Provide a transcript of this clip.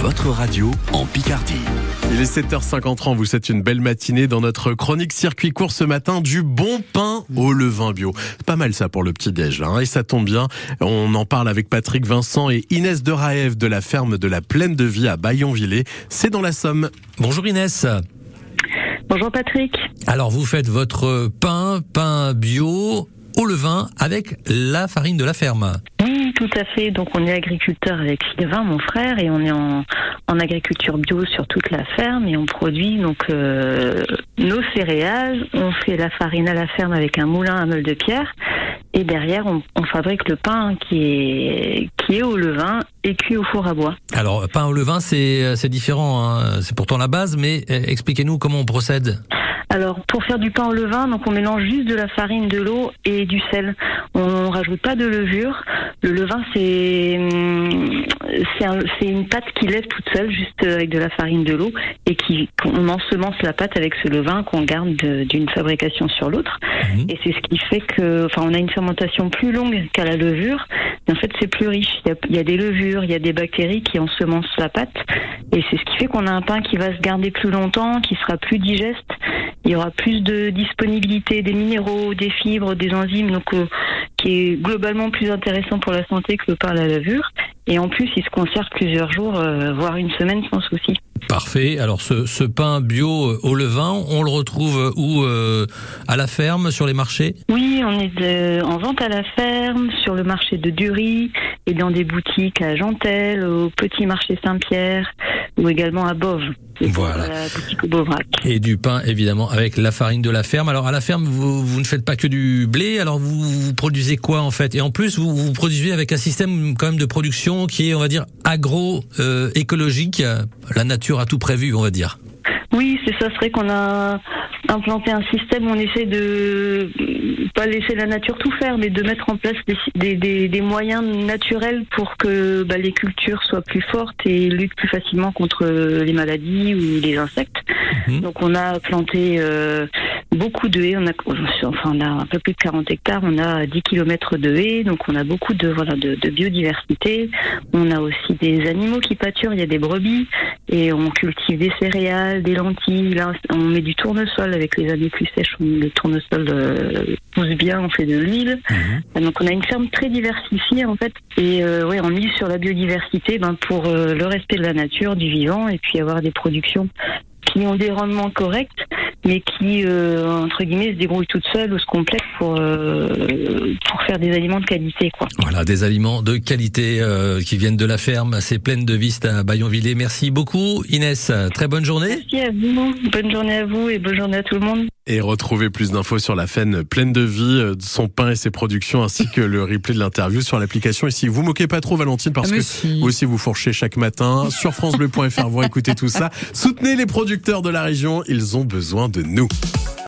votre radio en Picardie. Il est 7h53, vous êtes une belle matinée dans notre chronique circuit court ce matin du bon pain au levain bio. C'est pas mal ça pour le petit déj là, hein, et ça tombe bien. On en parle avec Patrick Vincent et Inès de Raève de la ferme de la Plaine de Vie à Bayonvillers. C'est dans la Somme. Bonjour Inès. Bonjour Patrick. Alors vous faites votre pain, pain bio au levain avec la farine de la ferme. Oui, tout à fait. Donc on est agriculteur avec Sylvain, mon frère, et on est en, en agriculture bio sur toute la ferme et on produit donc euh, nos céréales. On fait la farine à la ferme avec un moulin à meule de pierre. Et derrière, on, on fabrique le pain qui est, qui est au levain et cuit au four à bois. Alors pain au levain c'est c'est différent, hein. c'est pourtant la base, mais euh, expliquez-nous comment on procède. Alors, pour faire du pain au levain, donc on mélange juste de la farine, de l'eau et du sel. On rajoute pas de levure. Le levain, c'est hum, c'est un- c'est une pâte qui lève toute seule, juste avec de la farine, de l'eau, et qui on ensemence la pâte avec ce levain qu'on garde de- d'une fabrication sur l'autre. Mhm. Et c'est ce qui fait que, enfin, on a une fermentation plus longue qu'à la levure. En fait, c'est plus riche. Il y, a, il y a des levures, il y a des bactéries qui ensemencent la pâte. Et c'est ce qui fait qu'on a un pain qui va se garder plus longtemps, qui sera plus digeste. Il y aura plus de disponibilité des minéraux, des fibres, des enzymes, donc euh, qui est globalement plus intéressant pour la santé que le pain à la levure. Et en plus, il se conserve plusieurs jours, euh, voire une semaine sans souci. Parfait. Alors ce, ce pain bio euh, au levain, on le retrouve où euh, À la ferme, sur les marchés? Oui, on est de- en vente à la ferme, sur le marché de Dury et dans des boutiques à Gentel, au petit marché Saint-Pierre ou également à Bove. Voilà. Et du pain, évidemment, avec la farine de la ferme. Alors, à la ferme, vous, vous ne faites pas que du blé. Alors, vous, vous produisez quoi, en fait? Et en plus, vous, vous produisez avec un système, quand même, de production qui est, on va dire, agro-écologique. la nature a tout prévu, on va dire. Oui, c'est ça. serait qu'on a implanté un système où on essaie de pas laisser la nature tout faire, mais de mettre en place des, des, des- des moyens naturels pour que bah, les cultures soient plus fortes et luttent plus facilement contre les maladies ou les insectes. Mhm. Donc on a planté euh, beaucoup de haies. On a, enfin, on a un peu plus de 40 hectares. On a 10 kilomètres de haies. Donc on a beaucoup de voilà de, de biodiversité. On a aussi des animaux qui pâturent. Il y a des brebis et on cultive des céréales, des lentilles. Là, on met du tournesol avec les années plus sèches. on- Le tournesol euh, pousse bien. On fait de l'huile. Mhm. Donc on a une ferme très diversifiée en fait. Et euh, ouais, on mise sur la biodiversité ben, pour euh, le respect de la nature, du vivant et puis avoir des productions qui ont des rendements corrects, mais qui, euh, entre guillemets, se débrouillent toutes seules ou se complètent pour, euh, pour faire des aliments de qualité. Quoi. Voilà, des aliments de qualité euh, qui viennent de la ferme. C'est pleine de vistes à Bayonvillers. Merci beaucoup, Inès. Très bonne journée. Merci à vous, bonne journée à vous et bonne journée à tout le monde. Et retrouvez plus d'infos sur la faine pleine de vie, euh, son pain et ses productions, ainsi que le replay de l'interview sur l'application. Et si vous moquez pas trop, Valentine, parce Ah, mais que si. vous aussi vous fourchez chaque matin sur francebleu.fr, vous écoutez tout ça. Soutenez les producteurs de la région, ils ont besoin de nous.